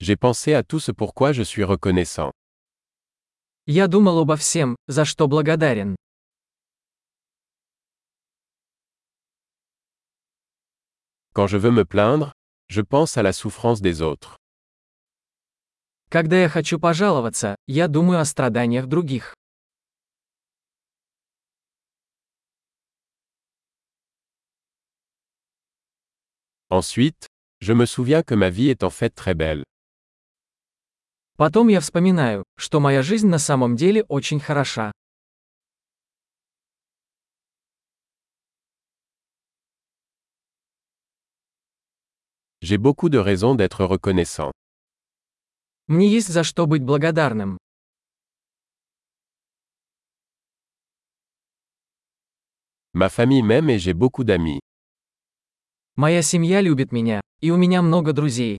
J'ai pensé à tout ce pourquoi je suis reconnaissant. Я думал обо всем, за что благодарен. Quand je veux me plaindre, je pense à la souffrance des autres. Когда я хочу пожаловаться, я думаю о страданиях других. Ensuite, je me souviens que ma vie est en fait très belle. Потом я вспоминаю, что моя жизнь на самом деле очень хороша. J'ai beaucoup de raisons d'être reconnaissant. Мне есть за что быть благодарным. Ma famille m'aime et j'ai beaucoup d'amis. Моя семья любит меня, и у меня много друзей.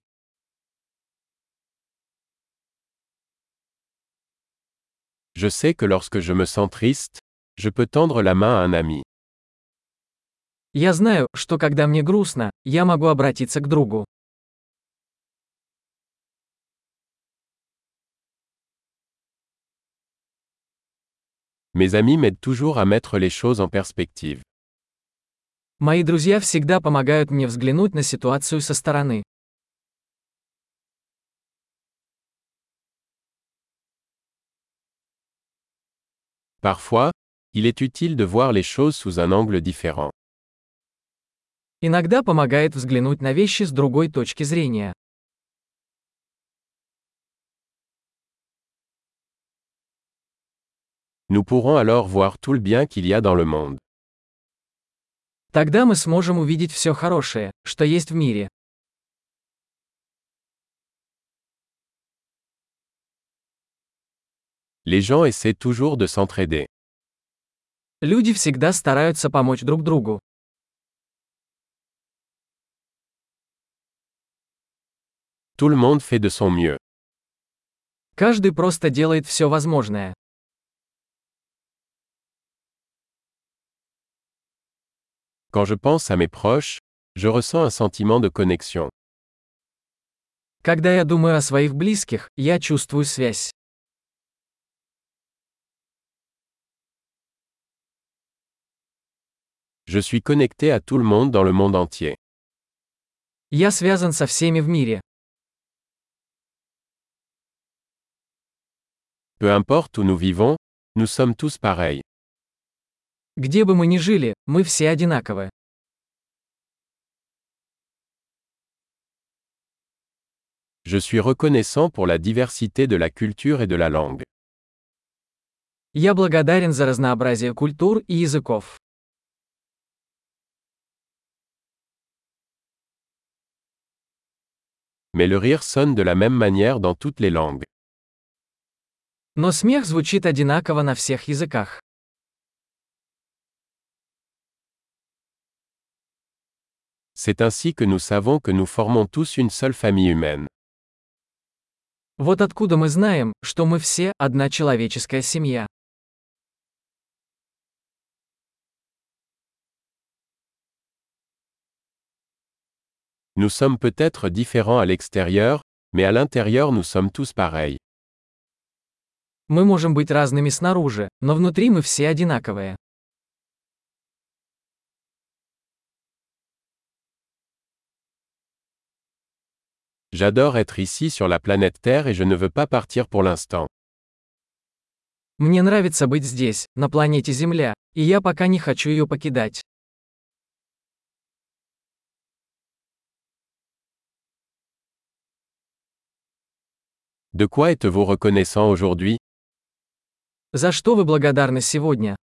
Je sais que lorsque je me sens triste, je peux tendre la main à un ami. Я знаю, что когда мне грустно, я могу обратиться к другу. Mes amis m'aident toujours à mettre les choses en perspective. Мои друзья всегда помогают мне взглянуть на ситуацию со стороны. Parfois, il est utile de voir les choses sous un angle différent. Иногда помогает взглянуть на вещи с другой точки зрения. Nous pourrons alors voir tout le bien qu'il y a dans le monde. Тогда мы сможем увидеть все хорошее, что есть в мире. Les gens essaient toujours de s'entraider. Люди всегда стараются помочь друг другу. Tout le monde fait de son mieux. Каждый просто делает все возможное. Quand je pense à mes proches, je ressens un sentiment de connexion. Когда я думаю о своих близких, я чувствую связь. Je suis connecté à tout le monde dans le monde entier. Я связан со всеми в мире. Peu importe où nous vivons, nous sommes tous pareils. Где бы мы ни жили, мы все одинаковы. Je suis reconnaissant pour la diversité de la culture et de la langue. Я благодарен за разнообразие культур и языков. Mais le rire sonne de la même manière dans toutes les langues. Но смех звучит одинаково на всех языках. C'est ainsi que nous savons que nous formons tous une seule famille humaine. Вот откуда мы знаем, что мы все одна человеческая семья. Nous sommes peut-être différents à l'extérieur, mais à l'intérieur nous sommes tous pareils. Мы можем быть разными снаружи, но внутри мы все одинаковые. J'adore être ici sur la planète Terre et je ne veux pas partir pour l'instant. Мне нравится быть здесь, на планете Земля, и я пока не хочу ее покидать. De quoi êtes-vous reconnaissant aujourd'hui За что вы благодарны сегодня?